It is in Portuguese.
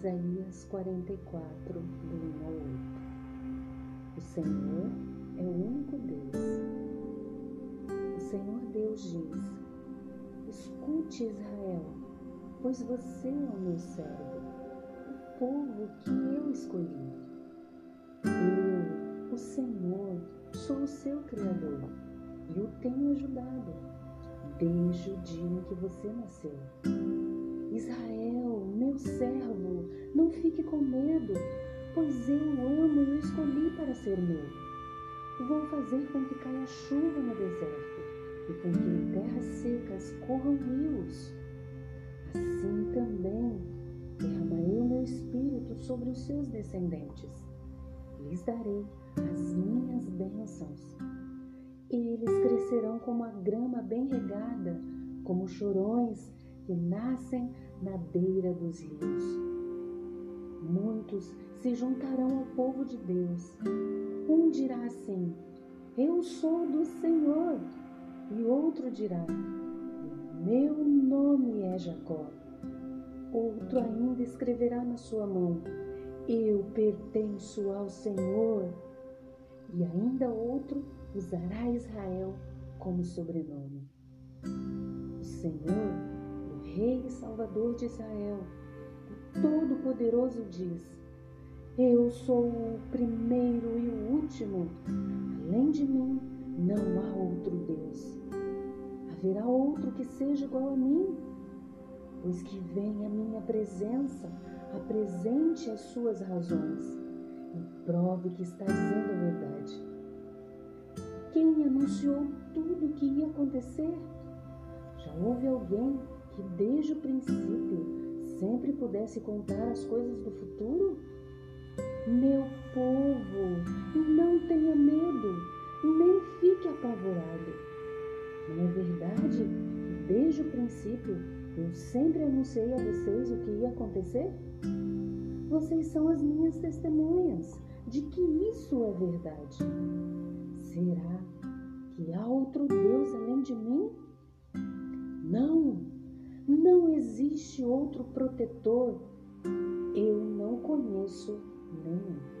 Isaías 44, do 1 ao 8. O Senhor é o único Deus. O Senhor Deus diz: Escute, Israel, pois você é o meu servo, o povo que eu escolhi. Eu, o Senhor, sou o seu Criador e o tenho ajudado desde o dia em que você nasceu. Israel, meu servo, fique com medo, pois eu amo e o escolhi para ser meu. Vou fazer com que caia chuva no deserto e com que em terras secas corram rios. Assim também derramarei o meu espírito sobre os seus descendentes. Lhes darei as minhas bênçãos. Eles crescerão como a grama bem regada, como chorões que nascem na beira dos rios. Muitos se juntarão ao povo de Deus. Um dirá assim: Eu sou do Senhor. E outro dirá: Meu nome é Jacó. Outro ainda escreverá na sua mão: Eu pertenço ao Senhor. E ainda outro usará Israel como sobrenome. O Senhor Rei e Salvador de Israel, o Todo-Poderoso diz: Eu sou o primeiro e o último. Além de mim, não há outro Deus. Haverá outro que seja igual a mim? Pois que vem a minha presença, apresente as suas razões e prove que está dizendo a verdade. Quem anunciou tudo o que ia acontecer? Já houve alguém que desde o princípio sempre pudesse contar as coisas do futuro? Meu povo, não tenha medo, nem fique apavorado. Não é verdade que desde o princípio eu sempre anunciei a vocês o que ia acontecer? Vocês são as minhas testemunhas de que isso é verdade. Será que há outro Deus além de mim? Não, não existe outro protetor. Eu não conheço nenhum.